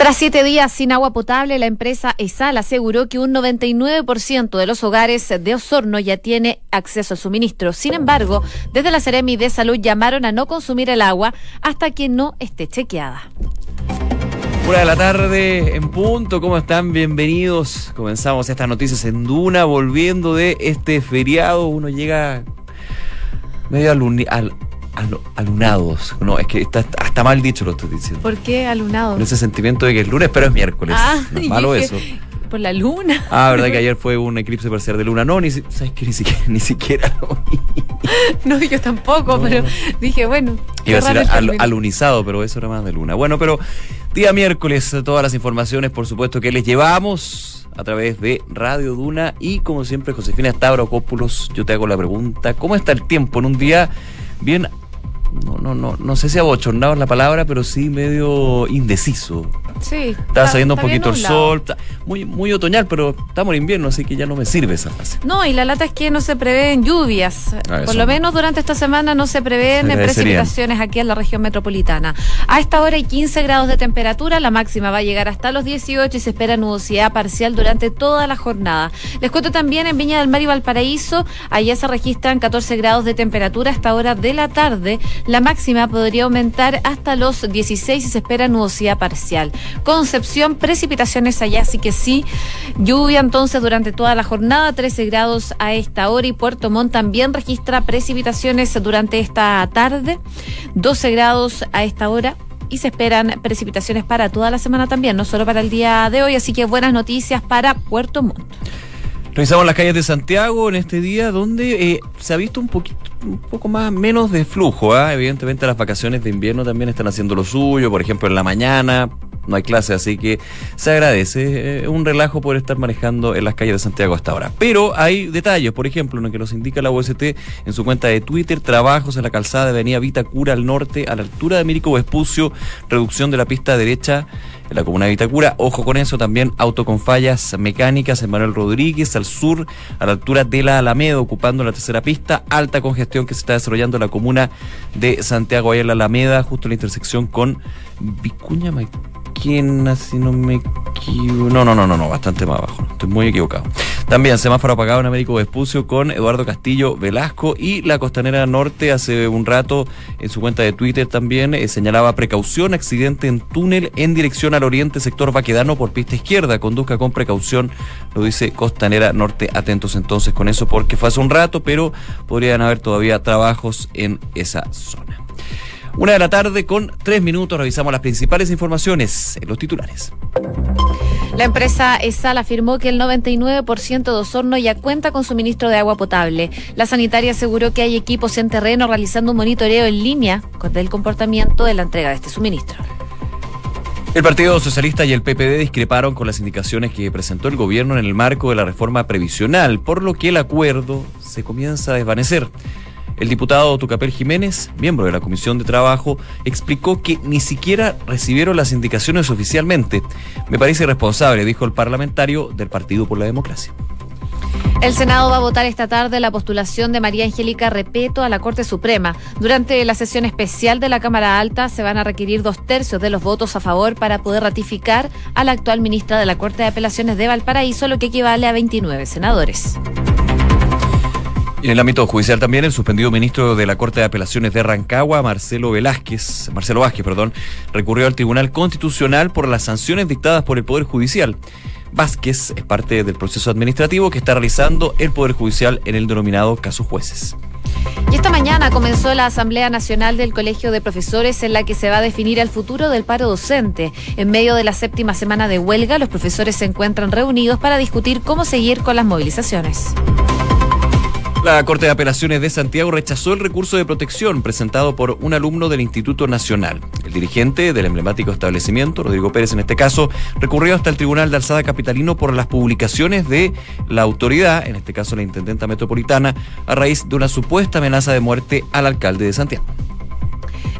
Tras siete días sin agua potable, la empresa ESAL aseguró que un 99% de los hogares de Osorno ya tiene acceso al suministro. Sin embargo, desde la Seremi de Salud llamaron a no consumir el agua hasta que no esté chequeada. Una de la tarde en punto, ¿cómo están? Bienvenidos. Comenzamos estas noticias en Duna, volviendo de este feriado. Uno llega medio al, alunados. No, es que está hasta mal dicho lo estoy diciendo. ¿Por qué alunados? Con ese sentimiento de que es lunes, pero es miércoles. Ah, no es malo eso. Por la luna. Ah, verdad que ayer fue un eclipse parcial de luna. No, ni, ¿sabes qué? ni siquiera, ni siquiera lo vi. No, yo tampoco, pero dije, bueno. Iba a ser alunizado, pero eso era más de luna. Bueno, pero día miércoles, todas las informaciones, por supuesto, que les llevamos a través de Radio Duna y como siempre Josefina Stavrakopoulos, yo te hago la pregunta, ¿cómo está el tiempo en un día bien no, no, no, no sé si abochornado es la palabra, pero sí medio indeciso. Sí. Estaba saliendo un poquito el sol, muy, muy otoñal, pero estamos en invierno, así que ya no me sirve esa frase. No, y la lata es que no se prevén lluvias. Ah, Por lo menos durante esta semana no se prevén precipitaciones aquí en la región metropolitana. A esta hora hay 15 grados de temperatura, la máxima va a llegar hasta los 18 y se espera nubosidad parcial durante toda la jornada. Les cuento también en Viña del Mar y Valparaíso, allá se registran 14 grados de temperatura a esta hora de la tarde. La máxima podría aumentar hasta los 16 y se espera nubosidad parcial. Concepción, precipitaciones allá, así que sí, lluvia entonces durante toda la jornada, 13 grados a esta hora y Puerto Montt también registra precipitaciones durante esta tarde, 12 grados a esta hora y se esperan precipitaciones para toda la semana también, no solo para el día de hoy, así que buenas noticias para Puerto Montt. Revisamos las calles de Santiago en este día donde eh, se ha visto un poquito un poco más menos de flujo, ¿ah? evidentemente las vacaciones de invierno también están haciendo lo suyo, por ejemplo en la mañana no hay clase, así que se agradece. Eh, un relajo poder estar manejando en las calles de Santiago hasta ahora. Pero hay detalles, por ejemplo, en lo que nos indica la UST en su cuenta de Twitter, trabajos en la calzada de Avenida Vitacura al norte, a la altura de Mirico Vespucio, reducción de la pista derecha en la comuna de Vitacura. Ojo con eso, también auto con fallas mecánicas en Manuel Rodríguez, al sur, a la altura de la Alameda, ocupando la tercera pista. Alta congestión que se está desarrollando en la comuna de Santiago, ahí en la Alameda, justo en la intersección con Vicuña Maquena, si no me. No, no, no, no, no, bastante más abajo. Estoy muy equivocado. También semáforo apagado en Américo Vespucio con Eduardo Castillo Velasco y la Costanera Norte hace un rato en su cuenta de Twitter también eh, señalaba precaución, accidente en túnel en dirección al oriente, sector Vaquedano por pista izquierda. Conduzca con precaución, lo dice Costanera Norte. Atentos entonces con eso porque fue hace un rato, pero podrían haber todavía trabajos en esa zona. Una de la tarde con tres minutos revisamos las principales informaciones en los titulares. La empresa ESAL afirmó que el 99% de Osorno ya cuenta con suministro de agua potable. La sanitaria aseguró que hay equipos en terreno realizando un monitoreo en línea del comportamiento de la entrega de este suministro. El Partido Socialista y el PPD discreparon con las indicaciones que presentó el gobierno en el marco de la reforma previsional, por lo que el acuerdo se comienza a desvanecer. El diputado Tucapel Jiménez, miembro de la Comisión de Trabajo, explicó que ni siquiera recibieron las indicaciones oficialmente. Me parece irresponsable, dijo el parlamentario del Partido por la Democracia. El Senado va a votar esta tarde la postulación de María Angélica Repeto a la Corte Suprema. Durante la sesión especial de la Cámara Alta se van a requerir dos tercios de los votos a favor para poder ratificar a la actual ministra de la Corte de Apelaciones de Valparaíso, lo que equivale a 29 senadores. En el ámbito judicial también, el suspendido ministro de la Corte de Apelaciones de Rancagua, Marcelo Velázquez, Marcelo Vázquez, perdón, recurrió al Tribunal Constitucional por las sanciones dictadas por el Poder Judicial. Vázquez es parte del proceso administrativo que está realizando el Poder Judicial en el denominado caso jueces. Y esta mañana comenzó la Asamblea Nacional del Colegio de Profesores en la que se va a definir el futuro del paro docente. En medio de la séptima semana de huelga, los profesores se encuentran reunidos para discutir cómo seguir con las movilizaciones. La Corte de Apelaciones de Santiago rechazó el recurso de protección presentado por un alumno del Instituto Nacional. El dirigente del emblemático establecimiento, Rodrigo Pérez en este caso, recurrió hasta el Tribunal de Alzada Capitalino por las publicaciones de la autoridad, en este caso la Intendenta Metropolitana, a raíz de una supuesta amenaza de muerte al alcalde de Santiago.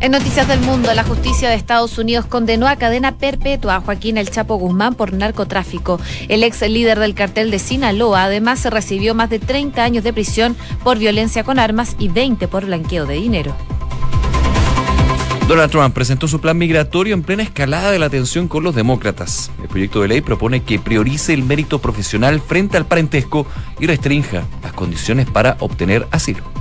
En Noticias del Mundo, la justicia de Estados Unidos condenó a cadena perpetua a Joaquín El Chapo Guzmán por narcotráfico. El ex líder del cartel de Sinaloa además recibió más de 30 años de prisión por violencia con armas y 20 por blanqueo de dinero. Donald Trump presentó su plan migratorio en plena escalada de la tensión con los demócratas. El proyecto de ley propone que priorice el mérito profesional frente al parentesco y restrinja las condiciones para obtener asilo.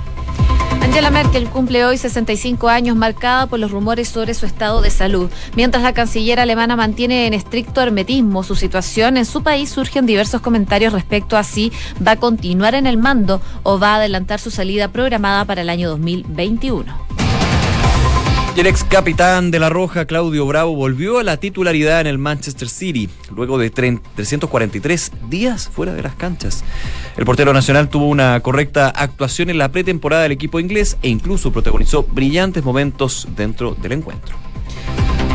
Angela Merkel cumple hoy 65 años marcada por los rumores sobre su estado de salud. Mientras la canciller alemana mantiene en estricto hermetismo su situación, en su país surgen diversos comentarios respecto a si va a continuar en el mando o va a adelantar su salida programada para el año 2021. El ex capitán de la Roja, Claudio Bravo, volvió a la titularidad en el Manchester City, luego de 343 días fuera de las canchas. El portero nacional tuvo una correcta actuación en la pretemporada del equipo inglés e incluso protagonizó brillantes momentos dentro del encuentro.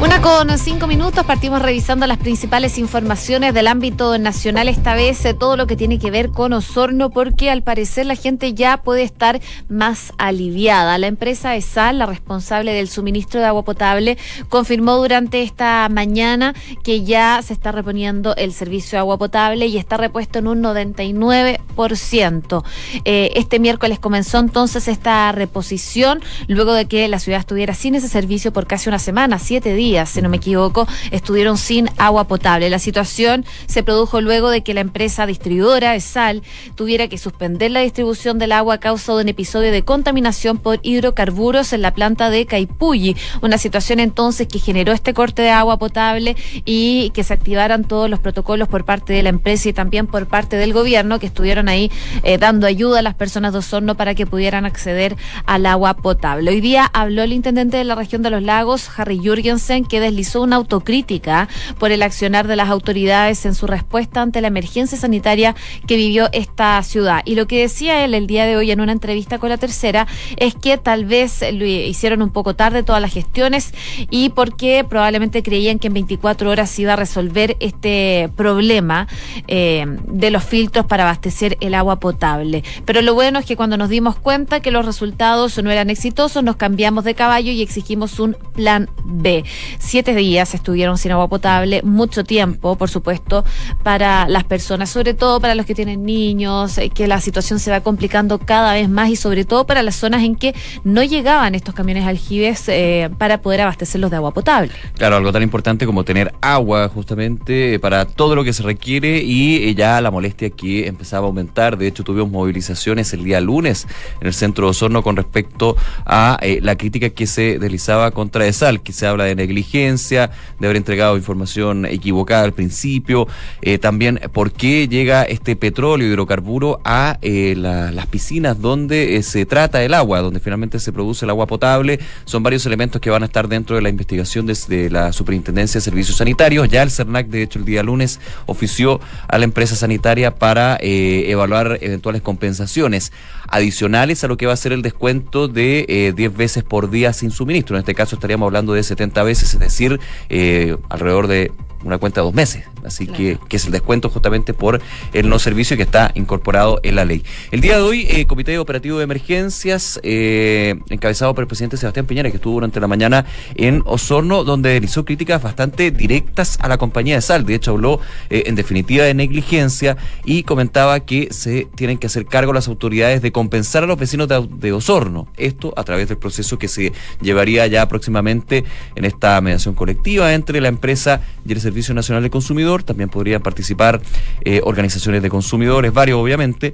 Una con cinco minutos, partimos revisando las principales informaciones del ámbito nacional, esta vez eh, todo lo que tiene que ver con Osorno, porque al parecer la gente ya puede estar más aliviada. La empresa ESAL, la responsable del suministro de agua potable, confirmó durante esta mañana que ya se está reponiendo el servicio de agua potable y está repuesto en un 99%. Eh, este miércoles comenzó entonces esta reposición, luego de que la ciudad estuviera sin ese servicio por casi una semana, siete días si no me equivoco, estuvieron sin agua potable. La situación se produjo luego de que la empresa distribuidora de sal tuviera que suspender la distribución del agua a causa de un episodio de contaminación por hidrocarburos en la planta de Caipulli. Una situación entonces que generó este corte de agua potable y que se activaran todos los protocolos por parte de la empresa y también por parte del gobierno que estuvieron ahí eh, dando ayuda a las personas de Osorno para que pudieran acceder al agua potable. Hoy día habló el intendente de la región de los lagos, Harry Jürgensen, que deslizó una autocrítica por el accionar de las autoridades en su respuesta ante la emergencia sanitaria que vivió esta ciudad. Y lo que decía él el día de hoy en una entrevista con la tercera es que tal vez lo hicieron un poco tarde todas las gestiones y porque probablemente creían que en 24 horas iba a resolver este problema eh, de los filtros para abastecer el agua potable. Pero lo bueno es que cuando nos dimos cuenta que los resultados no eran exitosos, nos cambiamos de caballo y exigimos un plan B. Siete días estuvieron sin agua potable, mucho tiempo, por supuesto, para las personas, sobre todo para los que tienen niños, eh, que la situación se va complicando cada vez más y sobre todo para las zonas en que no llegaban estos camiones aljibes eh, para poder abastecerlos de agua potable. Claro, algo tan importante como tener agua justamente para todo lo que se requiere y eh, ya la molestia que empezaba a aumentar. De hecho, tuvimos movilizaciones el día lunes en el centro de Osorno con respecto a la crítica que se deslizaba contra ESAL, que se habla de negligencia de haber entregado información equivocada al principio, eh, también por qué llega este petróleo, hidrocarburo a eh, las piscinas donde eh, se trata el agua, donde finalmente se produce el agua potable. Son varios elementos que van a estar dentro de la investigación desde la Superintendencia de Servicios Sanitarios. Ya el CERNAC, de hecho, el día lunes ofició a la empresa sanitaria para evaluar eventuales compensaciones adicionales a lo que va a ser el descuento de 10 veces por día sin suministro. En este caso estaríamos hablando de 70 veces es decir, eh, alrededor de una cuenta de dos meses. Así que, que es el descuento justamente por el no servicio que está incorporado en la ley. El día de hoy, eh, Comité Operativo de Emergencias, eh, encabezado por el presidente Sebastián Piñera, que estuvo durante la mañana en Osorno, donde realizó críticas bastante directas a la compañía de sal. De hecho, habló eh, en definitiva de negligencia y comentaba que se tienen que hacer cargo las autoridades de compensar a los vecinos de, de Osorno. Esto a través del proceso que se llevaría ya próximamente en esta mediación colectiva entre la empresa y el Servicio Nacional de Consumidor, también podrían participar eh, organizaciones de consumidores, varios obviamente,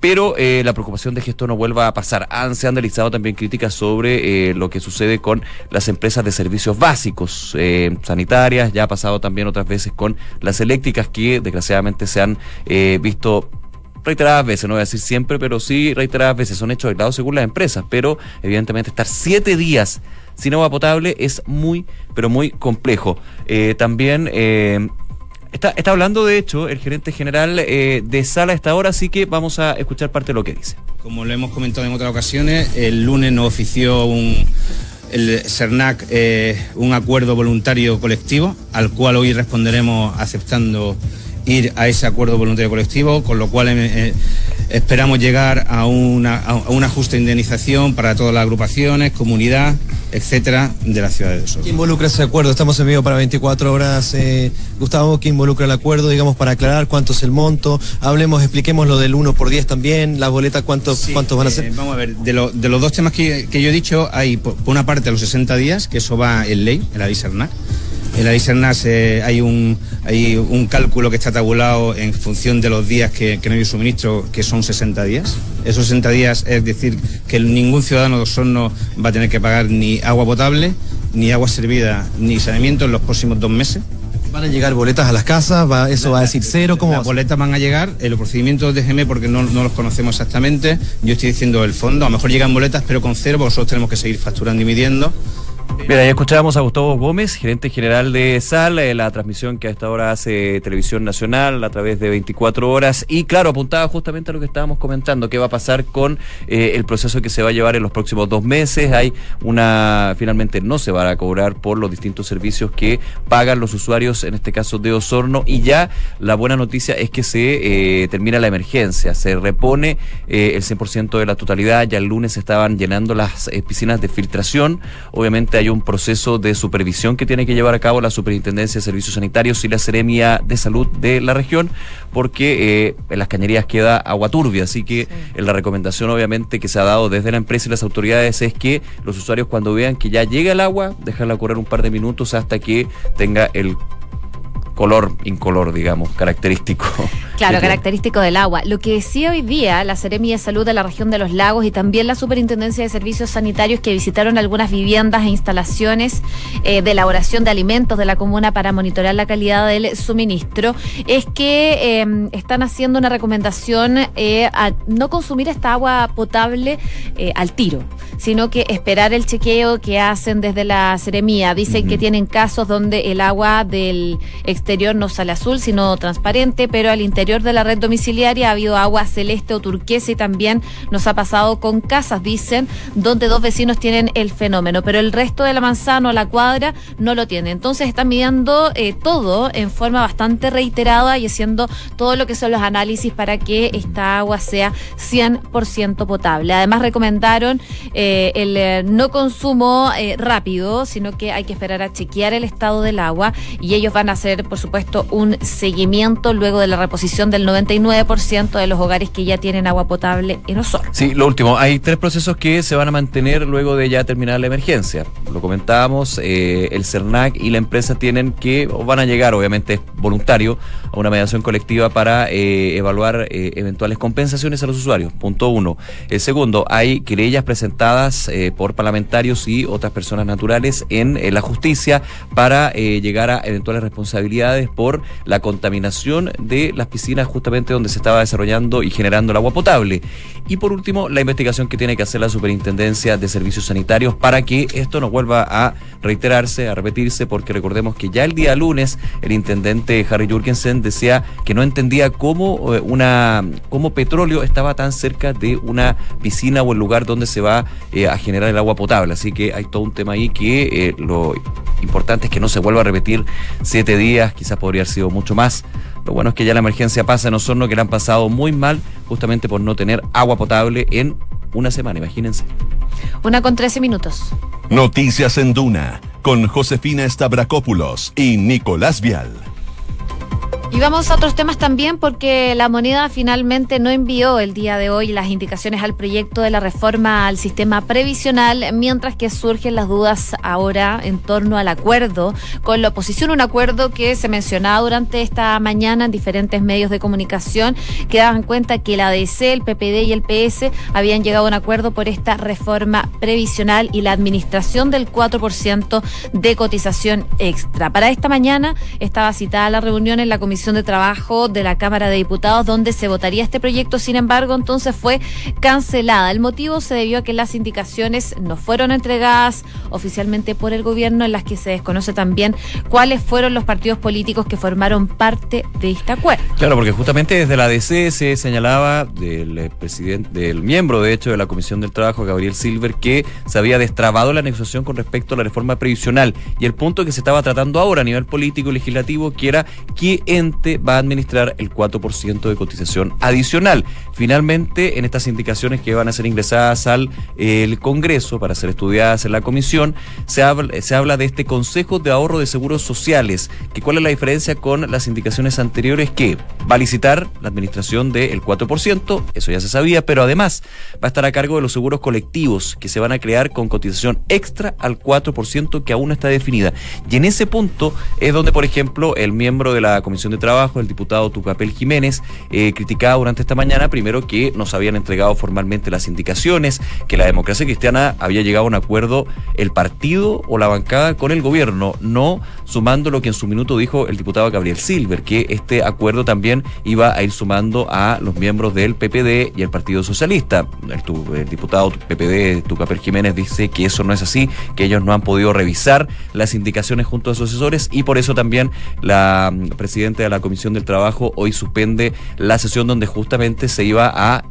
pero eh, la preocupación de que esto no vuelva a pasar. Han, se han realizado también críticas sobre eh, lo que sucede con las empresas de servicios básicos, sanitarias, ya ha pasado también otras veces con las eléctricas que desgraciadamente se han visto reiteradas veces, no voy a decir siempre, pero sí reiteradas veces, son hechos aislados según las empresas, pero evidentemente estar siete días sin agua potable es muy, pero muy complejo. Eh, también eh, está, está hablando, de hecho, el gerente general eh, de Sala a esta hora, así que vamos a escuchar parte de lo que dice. Como lo hemos comentado en otras ocasiones, el lunes nos ofició un, el CERNAC un acuerdo voluntario colectivo, al cual hoy responderemos aceptando ir a ese acuerdo voluntario colectivo, con lo cual esperamos llegar a, una, a una justa indemnización para todas las agrupaciones, comunidad etcétera, de la ciudad de Osorno. ¿Qué involucra ese acuerdo? Estamos en vivo para 24 horas. Eh, Gustavo, ¿qué involucra el acuerdo? Digamos, para aclarar cuánto es el monto. Hablemos, expliquemos lo del 1 por 10 también, la boleta, cuántos, cuántos van a ser. Eh, vamos a ver, de, los dos temas que, yo he dicho, hay por, una parte los 60 días, que eso va en ley, en la DISERNAC. En la eh, hay, un, hay un cálculo que está tabulado en función de los días que, no hay suministro, que son 60 días. Esos 60 días es decir que ningún ciudadano de Osorno va a tener que pagar ni agua potable, ni agua servida, ni saneamiento en los próximos dos meses. ¿Van a llegar boletas a las casas? ¿Eso va a decir cero? ¿Cómo las boletas van a llegar, en los procedimientos déjeme porque no, no, los conocemos exactamente. Yo estoy diciendo el fondo, a lo mejor llegan boletas, pero con cero, porque nosotros tenemos que seguir facturando y midiendo. Mira, ya escuchábamos a Gustavo Gómez, gerente general de SAL, eh, la transmisión que a esta hora hace Televisión Nacional a través de 24 horas. Y claro, apuntaba justamente a lo que estábamos comentando, qué va a pasar con eh, el proceso que se va a llevar en los próximos dos meses. Hay una, finalmente no se va a cobrar por los distintos servicios que pagan los usuarios, en este caso de Osorno. Y ya la buena noticia es que se eh, termina la emergencia, se repone el 100% de la totalidad. Ya el lunes estaban llenando las piscinas de filtración. Obviamente hay un proceso de supervisión que tiene que llevar a cabo la Superintendencia de Servicios Sanitarios y la Seremia de Salud de la región, porque eh, en las cañerías queda agua turbia, así que la recomendación obviamente que se ha dado desde la empresa y las autoridades es que los usuarios cuando vean que ya llega el agua, dejarla correr un par de minutos hasta que tenga el color incolor, digamos, característico. Claro, característico del agua. Lo que decía hoy día la Seremia de Salud de la región de los lagos y también la Superintendencia de Servicios Sanitarios que visitaron algunas viviendas e instalaciones eh, de elaboración de alimentos de la comuna para monitorear la calidad del suministro, es que em, están haciendo una recomendación eh, a no consumir esta agua potable eh, al tiro, sino que esperar el chequeo que hacen desde la Seremia. Dicen que tienen casos donde el agua del exterior no sale azul, sino transparente, pero al interior de la red domiciliaria ha habido agua celeste o turquesa y también nos ha pasado con casas, dicen, donde dos vecinos tienen el fenómeno, pero el resto de la manzana o la cuadra no lo tiene. Entonces están midiendo eh, todo en forma bastante reiterada y haciendo todo lo que son los análisis para que esta agua sea 100% potable. Además recomendaron eh, el eh, no consumo rápido, sino que hay que esperar a chequear el estado del agua y ellos van a hacer, por supuesto, un seguimiento luego de la reposición del 99% de los hogares que ya tienen agua potable en Osorno. Sí, lo último, hay tres procesos que se van a mantener luego de ya terminar la emergencia. Lo comentábamos, eh, el CERNAC y la empresa tienen que, o van a llegar, obviamente es voluntario, a una mediación colectiva para eh, evaluar eh, eventuales compensaciones a los usuarios. Punto uno. El segundo, hay querellas presentadas por parlamentarios y otras personas naturales en la justicia para llegar a eventuales responsabilidades por la contaminación de las piscinas justamente donde se estaba desarrollando y generando el agua potable. Y por último, la investigación que tiene que hacer la Superintendencia de Servicios Sanitarios para que esto no vuelva a reiterarse, a repetirse, porque recordemos que ya el día lunes el intendente Harry Jurgensen decía que no entendía cómo eh, una cómo petróleo estaba tan cerca de una piscina o el lugar donde se va eh, a generar el agua potable. Así que hay todo un tema ahí que eh, lo importante es que no se vuelva a repetir siete días, quizás podría haber sido mucho más. Lo bueno es que ya la emergencia pasa en Osorno, que le han pasado muy mal justamente por no tener agua potable en una semana, imagínense. Una con trece minutos. Noticias en Duna, con Josefina Stavrakopoulos y Nicolás Vial. Y vamos a otros temas también porque la moneda finalmente no envió el día de hoy las indicaciones al proyecto de la reforma al sistema previsional, mientras que surgen las dudas ahora en torno al acuerdo con la oposición, un acuerdo que se mencionaba durante esta mañana en diferentes medios de comunicación que daban cuenta que la ADC, el PPD y el PS habían llegado a un acuerdo por esta reforma previsional y la administración del 4% de cotización extra. Para esta mañana estaba citada la reunión en la De Trabajo de la Cámara de Diputados donde se votaría este proyecto, sin embargo, entonces fue cancelada. El motivo se debió a que las indicaciones no fueron entregadas oficialmente por el gobierno, en las que se desconoce también cuáles fueron los partidos políticos que formaron parte de este acuerdo. Claro, porque justamente desde la DC se señalaba del eh, presidente, del miembro de hecho de la Comisión del Trabajo, Gabriel Silver, que se había destrabado la negociación con respecto a la reforma previsional y el punto que se estaba tratando ahora a nivel político y legislativo, que era que en va a administrar el 4% de cotización adicional. Finalmente, en estas indicaciones que van a ser ingresadas al Congreso para ser estudiadas en la comisión, se habla, de este Consejo de Ahorro de Seguros Sociales. Que ¿Cuál es la diferencia con las indicaciones anteriores? Que va a licitar la administración del 4%, eso ya se sabía, pero además va a estar a cargo de los seguros colectivos que se van a crear con cotización extra al 4% que aún está definida. Y en ese punto es donde, por ejemplo, el miembro de la Comisión de Trabajo, el diputado Tucapel Jiménez, eh, criticaba durante esta mañana, primero que nos habían entregado formalmente las indicaciones, que la democracia cristiana había llegado a un acuerdo el partido o la bancada con el gobierno, no sumando lo que en su minuto dijo el diputado Gabriel Silver, que este acuerdo también iba a ir sumando a los miembros del PPD y el Partido Socialista. El, diputado PPD, Tucapel Jiménez, dice que eso no es así, que ellos no han podido revisar las indicaciones junto a sus asesores y por eso también la mm, presidenta de la Comisión del Trabajo hoy suspende la sesión donde justamente se iba a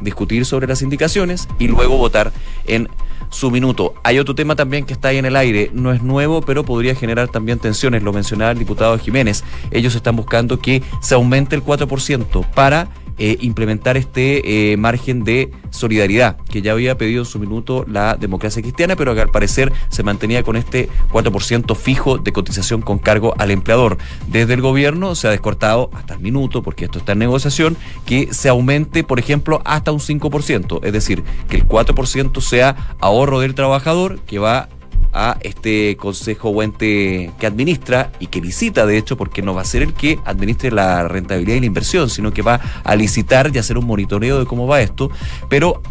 discutir sobre las indicaciones y luego votar en su minuto. Hay otro tema también que está ahí en el aire, no es nuevo, pero podría generar también tensiones, lo mencionaba el diputado Jiménez. Ellos están buscando que se aumente el 4% para eh, implementar este eh, margen de solidaridad que ya había pedido en su minuto la democracia cristiana, pero que al parecer se mantenía con este 4% fijo de cotización con cargo al empleador. Desde el gobierno se ha descortado hasta el minuto, porque esto está en negociación, que se aumente, por ejemplo, hasta un 5%, es decir, que el 4% sea ahorro del trabajador que va a este consejo o ente que administra y que licita, de hecho, porque no va a ser el que administre la rentabilidad y la inversión, sino que va a licitar y hacer un monitoreo de cómo va esto, pero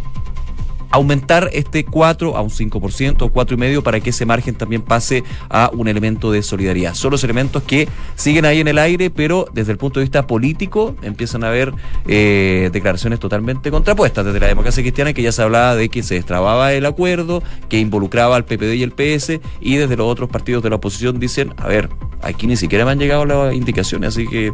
aumentar este 4 a un 5% o 4,5% para que ese margen también pase a un elemento de solidaridad. Son los elementos que siguen ahí en el aire, pero desde el punto de vista político empiezan a haber eh, declaraciones totalmente contrapuestas. Desde la democracia cristiana que ya se hablaba de que se destrababa el acuerdo, que involucraba al PPD y el PS, y desde los otros partidos de la oposición dicen, a ver, aquí ni siquiera me han llegado las indicaciones, así que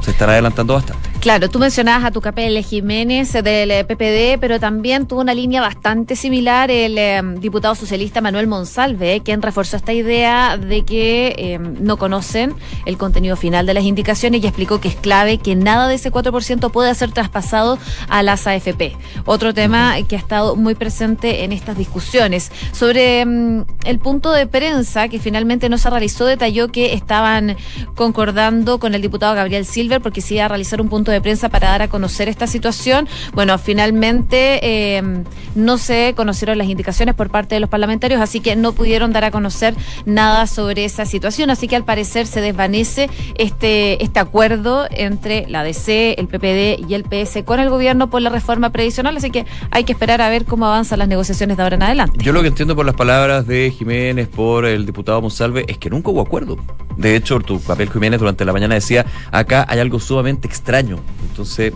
se estará adelantando bastante. Claro, tú mencionabas a tu capel Jiménez del eh, PPD, pero también tuvo una línea bastante similar el eh, diputado socialista Manuel Monsalve, quien reforzó esta idea de que eh, no conocen el contenido final de las indicaciones y explicó que es clave que nada de ese 4% pueda ser traspasado a las AFP. Otro tema que ha estado muy presente en estas discusiones. Sobre mm, el punto de prensa que finalmente no se realizó, detalló que estaban concordando con el diputado Gabriel Silva porque sí iba a realizar un punto de prensa para dar a conocer esta situación. Bueno, finalmente em, no se conocieron las indicaciones por parte de los parlamentarios, así que no pudieron dar a conocer nada sobre esa situación. Así que al parecer se desvanece este, este acuerdo entre la DC, el PPD y el PS con el gobierno por la reforma previsional. Así que hay que esperar a ver cómo avanzan las negociaciones de ahora en adelante. Yo lo que entiendo por las palabras de Jiménez, por el diputado Monsalve, es que nunca hubo acuerdo. De hecho, tu papel Jiménez durante la mañana decía, acá hay algo sumamente extraño. Entonces,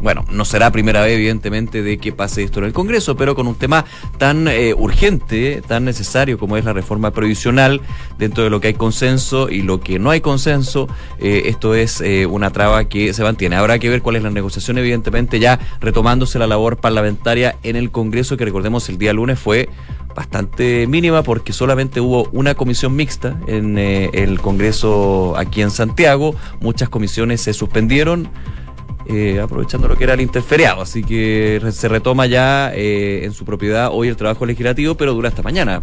bueno, no será primera vez, evidentemente, de que pase esto en el Congreso, pero con un tema tan eh, urgente, tan necesario como es la reforma previsional, dentro de lo que hay consenso y lo que no hay consenso, eh, esto es eh, una traba que se mantiene. Habrá que ver cuál es la negociación, evidentemente, ya retomándose la labor parlamentaria en el Congreso, que recordemos el día lunes fue bastante mínima porque solamente hubo una comisión mixta en eh, el Congreso aquí en Santiago, muchas comisiones se suspendieron. Eh, aprovechando lo que era el interferiado, así que se retoma ya eh, en su propiedad hoy el trabajo legislativo, pero dura hasta mañana,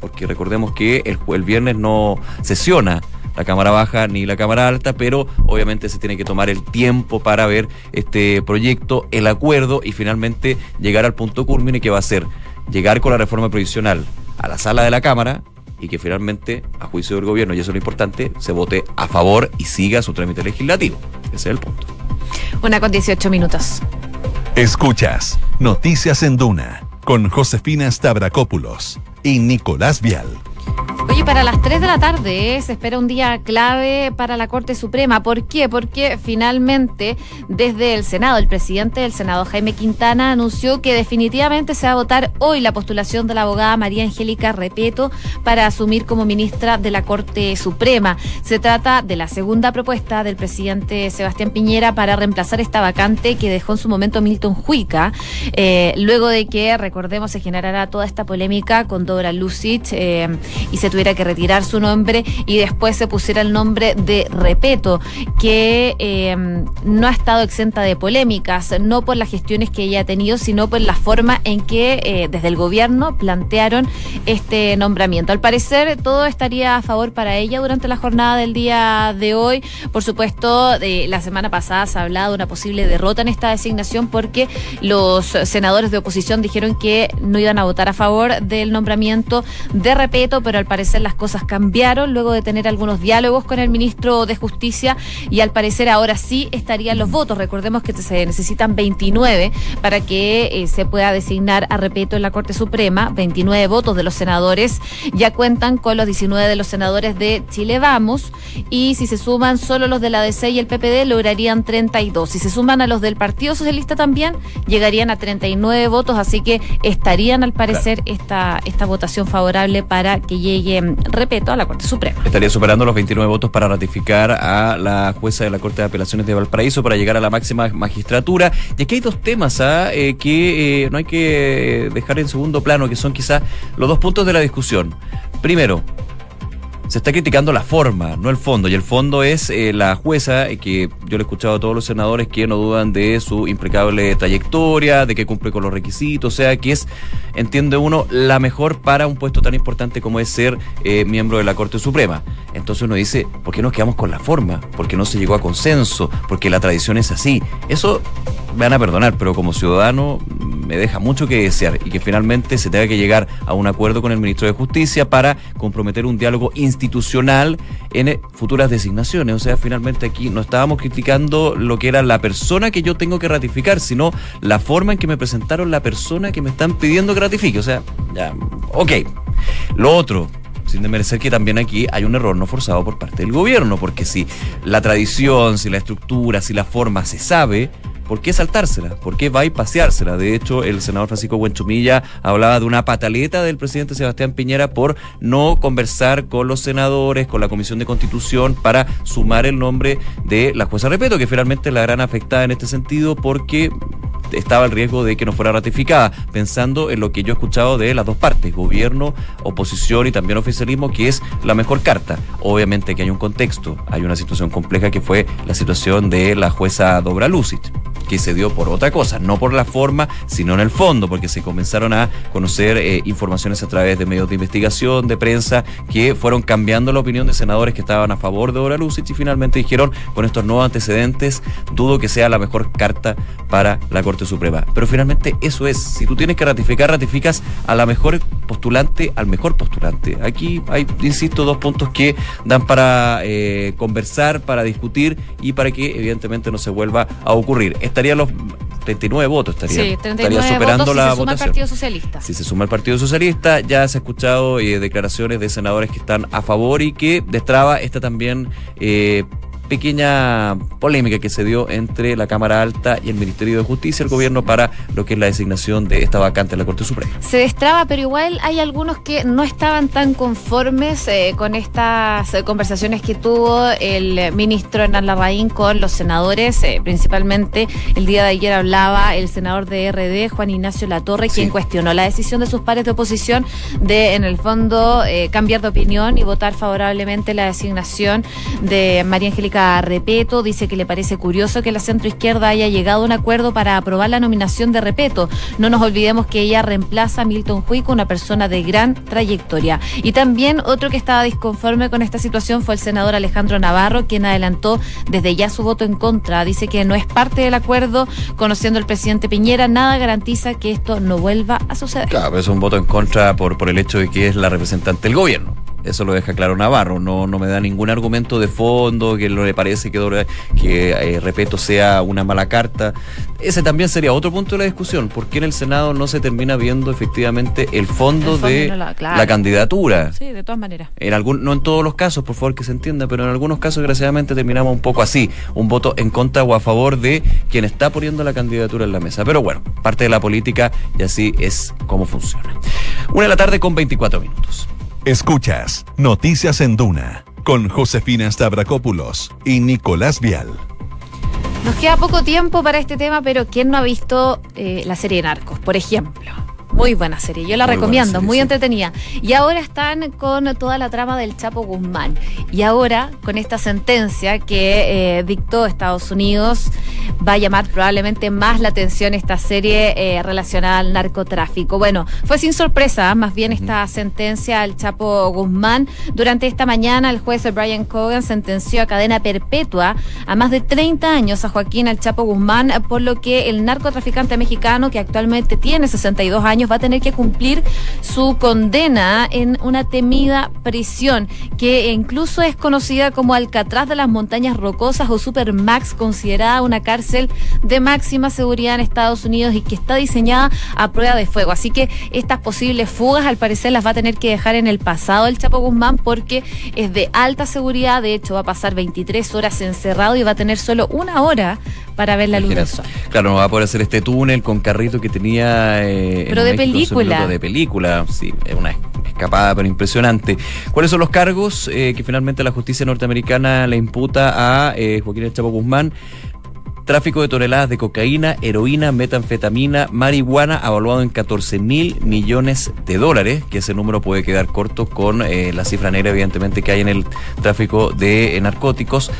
porque recordemos que el, el viernes no sesiona la Cámara Baja ni la Cámara Alta, pero obviamente se tiene que tomar el tiempo para ver este proyecto, el acuerdo y finalmente llegar al punto culmine que va a ser llegar con la reforma provisional a la sala de la Cámara y que finalmente, a juicio del gobierno, y eso es lo importante, se vote a favor y siga su trámite legislativo. Ese es el punto. Una con 18 minutos. Escuchas Noticias en Duna con Josefina Stavrakopoulos y Nicolás Vial. Oye, para las 3 de la tarde se espera un día clave para la Corte Suprema. ¿Por qué? Porque finalmente desde el Senado, el presidente del Senado, Jaime Quintana, anunció que definitivamente se va a votar hoy la postulación de la abogada María Angélica Repeto para asumir como ministra de la Corte Suprema. Se trata de la segunda propuesta del presidente Sebastián Piñera para reemplazar esta vacante que dejó en su momento Milton Juica, eh, luego de que, recordemos, se generara toda esta polémica con Dora Lucic eh, y se tuviera que retirar su nombre y después se pusiera el nombre de Repeto, que em, no ha estado exenta de polémicas, no por las gestiones que ella ha tenido, sino por la forma en que eh, desde el gobierno plantearon este nombramiento. Al parecer, todo estaría a favor para ella durante la jornada del día de hoy. Por supuesto, de la semana pasada se ha hablado de una posible derrota en esta designación porque los senadores de oposición dijeron que no iban a votar a favor del nombramiento de Repeto, pero al parecer las cosas cambiaron luego de tener algunos diálogos con el ministro de Justicia y al parecer ahora sí estarían los votos. Recordemos que se necesitan 29 para que eh, se pueda designar a Repeto en la Corte Suprema. 29 votos de los senadores ya cuentan con los 19 de los senadores de Chile Vamos y si se suman solo los de la DC y el PPD lograrían 32. Si se suman a los del Partido Socialista también llegarían a 39 votos, así que estarían al parecer esta, esta votación favorable para que llegue, repito, a la Corte Suprema. Estaría superando los 29 votos para ratificar a la jueza de la Corte de Apelaciones de Valparaíso para llegar a la máxima magistratura. Y aquí hay dos temas ¿ah? eh, que eh, no hay que dejar en segundo plano, que son quizás los dos puntos de la discusión. Primero, se está criticando la forma, no el fondo. Y el fondo es eh, la jueza, eh, que yo le he escuchado a todos los senadores que no dudan de su impecable trayectoria, de que cumple con los requisitos, o sea, que es, entiende uno, la mejor para un puesto tan importante como es ser eh, miembro de la Corte Suprema. Entonces uno dice, ¿por qué nos quedamos con la forma? ¿Por qué no se llegó a consenso? Porque la tradición es así. Eso me van a perdonar, pero como ciudadano me deja mucho que desear y que finalmente se tenga que llegar a un acuerdo con el ministro de Justicia para comprometer un diálogo institucional en futuras designaciones. O sea, finalmente aquí no estábamos criticando lo que era la persona que yo tengo que ratificar, sino la forma en que me presentaron la persona que me están pidiendo que ratifique. O sea, ya, ok. Lo otro, sin demerecer que también aquí hay un error no forzado por parte del gobierno, porque si la tradición, si la estructura, si la forma se sabe, ¿Por qué saltársela? ¿Por qué va y paseársela? De hecho, el senador Francisco Buenchumilla hablaba de una pataleta del presidente Sebastián Piñera por no conversar con los senadores, con la Comisión de Constitución, para sumar el nombre de la jueza Repeto, que finalmente la gran afectada en este sentido porque estaba el riesgo de que no fuera ratificada, pensando en lo que yo he escuchado de las dos partes, gobierno, oposición y también oficialismo, que es la mejor carta. Obviamente que hay un contexto, hay una situación compleja que fue la situación de la jueza Dobra Lucic que se dio por otra cosa, no por la forma, sino en el fondo, porque se comenzaron a conocer eh, informaciones a través de medios de investigación, de prensa, que fueron cambiando la opinión de senadores que estaban a favor de Ora Lucich y finalmente dijeron, con estos nuevos antecedentes, dudo que sea la mejor carta para la Corte Suprema. Pero finalmente eso es, si tú tienes que ratificar, ratificas a la mejor postulante, al mejor postulante. Aquí hay, insisto, dos puntos que dan para eh, conversar, para discutir y para que evidentemente no se vuelva a ocurrir estaría los 39 votos, estaría, estaría superando votos si la se suma el Partido Socialista. Si se suma el Partido Socialista, ya se ha escuchado eh, declaraciones de senadores que están a favor y que destraba esta también eh, pequeña polémica que se dio entre la Cámara Alta y el Ministerio de Justicia, el gobierno, para lo que es la designación de esta vacante en la Corte Suprema. Se destraba, pero igual hay algunos que no estaban tan conformes eh, con estas eh, conversaciones que tuvo el ministro Hernán Larraín con los senadores, eh, principalmente el día de ayer hablaba el senador de RD, Juan Ignacio Latorre, quien cuestionó la decisión de sus pares de oposición de, en el fondo, cambiar de opinión y votar favorablemente la designación de María Angélica Repeto dice que le parece curioso que la centroizquierda haya llegado a un acuerdo para aprobar la nominación de Repeto. No nos olvidemos que ella reemplaza a Milton Huico, una persona de gran trayectoria. Y también otro que estaba disconforme con esta situación fue el senador Alejandro Navarro, quien adelantó desde ya su voto en contra. Dice que no es parte del acuerdo, conociendo al presidente Piñera, nada garantiza que esto no vuelva a suceder. Claro, es un voto en contra por, por el hecho de que es la representante del gobierno. Eso lo deja claro Navarro. No, no me da ningún argumento de fondo que no le parece que, que eh, Repeto sea una mala carta. Ese también sería otro punto de la discusión. ¿Por qué en el Senado no se termina viendo efectivamente el fondo, de la, candidatura? Sí, de todas maneras. En algún, no en todos los casos, por favor que se entienda, pero en algunos casos, desgraciadamente, terminamos un poco así. Un voto en contra o a favor de quien está poniendo la candidatura en la mesa. Pero bueno, parte de la política y así es como funciona. Una de la tarde con 24 minutos. Escuchas Noticias en Duna con Josefina Stavrakopoulos y Nicolás Vial. Nos queda poco tiempo para este tema, pero ¿quién no ha visto eh, la serie Narcos, por ejemplo? Muy buena serie, yo la recomiendo, muy entretenida. Y ahora están con toda la trama del Chapo Guzmán. Y ahora, con esta sentencia que eh, dictó Estados Unidos, va a llamar probablemente más la atención esta serie eh, relacionada al narcotráfico. Bueno, fue sin sorpresa, ¿ah? más bien esta sentencia al Chapo Guzmán. Durante esta mañana, el juez Brian Cogan sentenció a cadena perpetua a más de 30 años a Joaquín al Chapo Guzmán, por lo que el narcotraficante mexicano, que actualmente tiene 62 años, va a tener que cumplir su condena en una temida prisión, que incluso es conocida como Alcatraz de las Montañas Rocosas o Supermax, considerada una cárcel de máxima seguridad en Estados Unidos y que está diseñada a prueba de fuego. Así que estas posibles fugas, al parecer, las va a tener que dejar en el pasado el Chapo Guzmán porque es de alta seguridad. De hecho, va a pasar 23 horas encerrado y va a tener solo una hora para ver la luz del sol. Claro, no va a poder hacer este túnel con carrito que tenía. Eh, pero de película. De película, sí, es una escapada pero impresionante. ¿Cuáles son los cargos eh, que finalmente la justicia norteamericana le imputa a eh, Joaquín El Chapo Guzmán? tráfico de toneladas de cocaína, heroína, metanfetamina, marihuana, evaluado en 14 mil millones de dólares, que ese número puede quedar corto con eh, la cifra negra, evidentemente, que hay en el tráfico de narcóticos.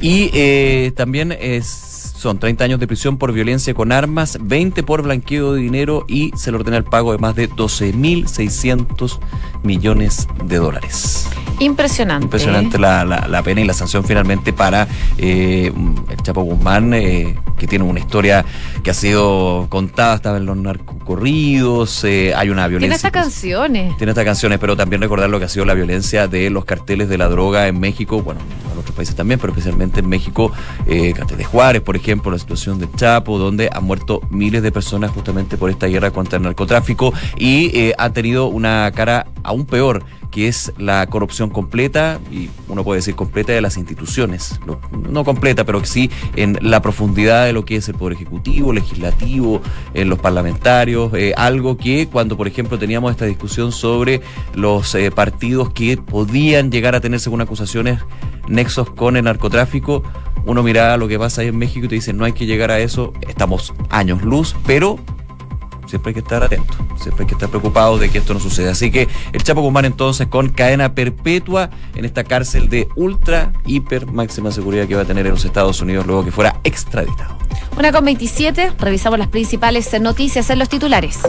Y también es son 30 años de prisión por violencia con armas, 20 por blanqueo de dinero y se le ordena el pago de más de 12.600 millones de dólares. Impresionante. Impresionante la, la, pena y la sanción finalmente para eh, el Chapo Guzmán, eh, que tiene una historia que ha sido contada, estaba en los narcocorridos, eh, hay una violencia. Tiene estas canciones. Tiene estas canciones, pero también recordar lo que ha sido la violencia de los carteles de la droga en México, bueno, en otros países también, pero especialmente en México, eh, de Juárez, por ejemplo, la situación de Chapo, donde han muerto miles de personas justamente por esta guerra contra el narcotráfico y eh, ha tenido una cara aún peor que es la corrupción completa, y uno puede decir completa de las instituciones, no, completa, pero sí en la profundidad de lo que es el Poder Ejecutivo, Legislativo, en los parlamentarios, eh, algo que cuando, por ejemplo, teníamos esta discusión sobre los eh, partidos que podían llegar a tener, según acusaciones, nexos con el narcotráfico, uno miraba lo que pasa ahí en México y te dice, no hay que llegar a eso, estamos años luz, pero siempre hay que estar atento, siempre hay que estar preocupado de que esto no suceda. Así que el Chapo Guzmán entonces con cadena perpetua en esta cárcel de ultra, hiper máxima seguridad que va a tener en los Estados Unidos luego que fuera extraditado. Una con 27, revisamos las principales noticias en los titulares.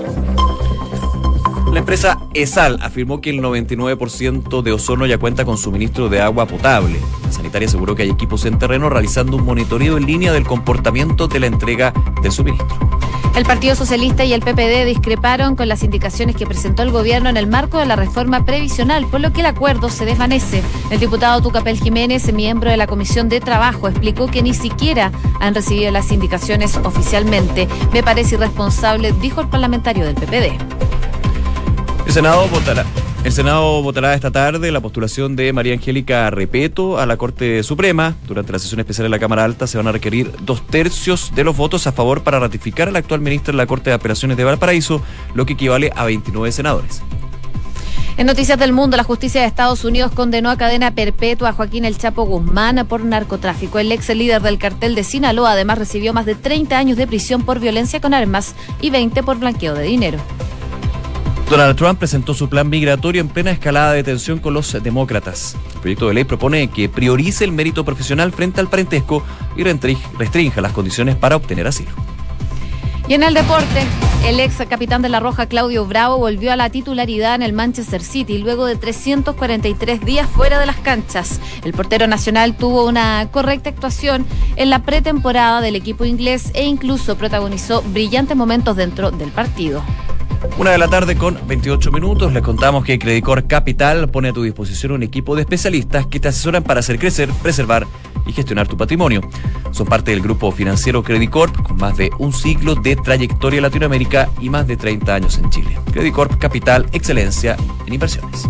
La empresa ESAL afirmó que el 99% de Ozono ya cuenta con suministro de agua potable. La sanitaria aseguró que hay equipos en terreno realizando un monitoreo en línea del comportamiento de la entrega del suministro. El Partido Socialista y el PPD discreparon con las indicaciones que presentó el gobierno en el marco de la reforma previsional, por lo que el acuerdo se desvanece. El diputado Tucapel Jiménez, miembro de la Comisión de Trabajo, explicó que ni siquiera han recibido las indicaciones oficialmente. Me parece irresponsable, dijo el parlamentario del PPD. El Senado votará. El Senado votará esta tarde la postulación de María Angélica Repeto a la Corte Suprema. Durante la sesión especial de la Cámara Alta se van a requerir dos tercios de los votos a favor para ratificar al actual ministro de la Corte de Apelaciones de Valparaíso, lo que equivale a 29 senadores. En Noticias del Mundo, la justicia de Estados Unidos condenó a cadena perpetua a Joaquín El Chapo Guzmán por narcotráfico. El ex líder del cartel de Sinaloa además recibió más de 30 años de prisión por violencia con armas y 20 por blanqueo de dinero. Donald Trump presentó su plan migratorio en plena escalada de tensión con los demócratas. El proyecto de ley propone que priorice el mérito profesional frente al parentesco y restrinja las condiciones para obtener asilo. Y en el deporte, el ex capitán de la Roja, Claudio Bravo, volvió a la titularidad en el Manchester City luego de 343 días fuera de las canchas. El portero nacional tuvo una correcta actuación en la pretemporada del equipo inglés e incluso protagonizó brillantes momentos dentro del partido. Una de la tarde con 28 minutos. Les contamos que Credicor Capital pone a tu disposición un equipo de especialistas que te asesoran para hacer crecer, preservar y gestionar tu patrimonio. Son parte del grupo financiero Credicorp con más de un siglo de trayectoria en Latinoamérica y más de 30 años en Chile. Credicorp Capital, excelencia en inversiones.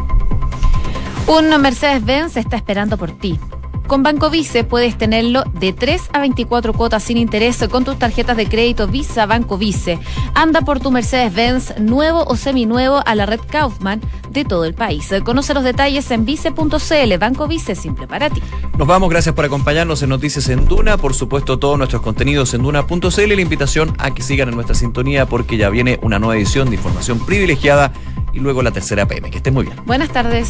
Un Mercedes-Benz está esperando por ti. Con Banco Vice puedes tenerlo de 3 a 24 cuotas sin interés con tus tarjetas de crédito Visa Banco Vice. Anda por tu Mercedes-Benz nuevo o seminuevo a la red Kaufman de todo el país. Conoce los detalles en vice.cl. Banco Vice, simple para ti. Nos vamos, gracias por acompañarnos en Noticias en Duna. Por supuesto, todos nuestros contenidos en duna.cl. La invitación a que sigan en nuestra sintonía porque ya viene una nueva edición de información privilegiada y luego la tercera PM. Que estén muy bien. Buenas tardes.